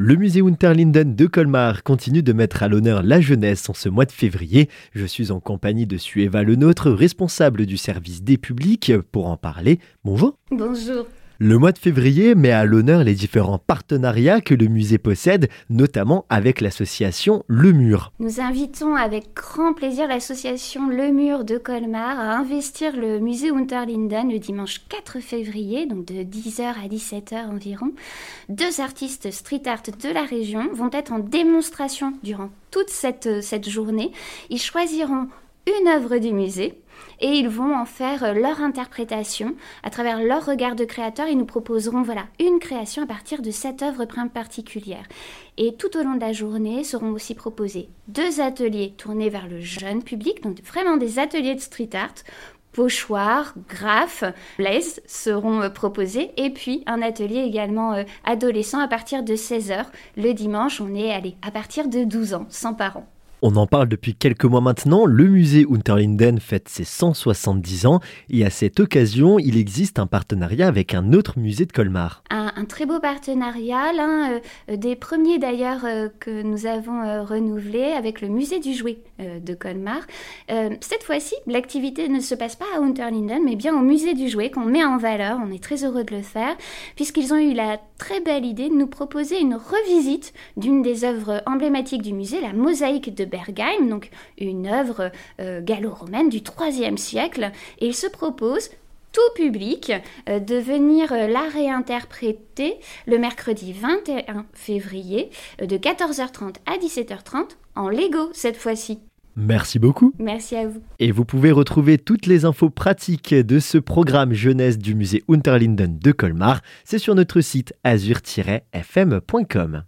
Le musée Unterlinden de Colmar continue de mettre à l'honneur la jeunesse en ce mois de février. Je suis en compagnie de Sueva Lenôtre, responsable du service des publics, pour en parler. Bonjour. Bonjour. Le mois de février met à l'honneur les différents partenariats que le musée possède, notamment avec l'association Le Mur. Nous invitons avec grand plaisir l'association Le Mur de Colmar à investir le musée Unterlinden le dimanche 4 février, donc de 10h à 17h environ. Deux artistes street art de la région vont être en démonstration durant toute cette, cette journée. Ils choisiront une œuvre du musée et ils vont en faire euh, leur interprétation à travers leur regard de créateur. Ils nous proposeront voilà une création à partir de cette œuvre particulière. Et tout au long de la journée seront aussi proposés deux ateliers tournés vers le jeune public, donc vraiment des ateliers de street art pochoirs, graphes, blaze seront euh, proposés et puis un atelier également euh, adolescent à partir de 16h. Le dimanche, on est allé à partir de 12 ans, sans parents. On en parle depuis quelques mois maintenant, le musée Unterlinden fête ses 170 ans et à cette occasion, il existe un partenariat avec un autre musée de Colmar. Un, très beau partenariat, l'un euh, des premiers d'ailleurs euh, que nous avons euh, renouvelé avec le musée du jouet de Colmar. cette fois-ci, l'activité ne se passe pas à Unterlinden mais bien au musée du jouet qu'on met en valeur. On est très heureux de le faire puisqu'ils ont eu la très belle idée de nous proposer une revisite d'une des œuvres emblématiques du musée, la mosaïque de Bergheim, donc une œuvre euh, gallo-romaine du IIIe siècle, et il se propose tout public euh, de venir euh, la réinterpréter le mercredi 21 février de 14h30 à 17h30 en Lego cette fois-ci. Merci beaucoup. Merci à vous. Et vous pouvez retrouver toutes les infos pratiques de ce programme jeunesse du musée Unterlinden de Colmar. C'est sur notre site azur-fm.com.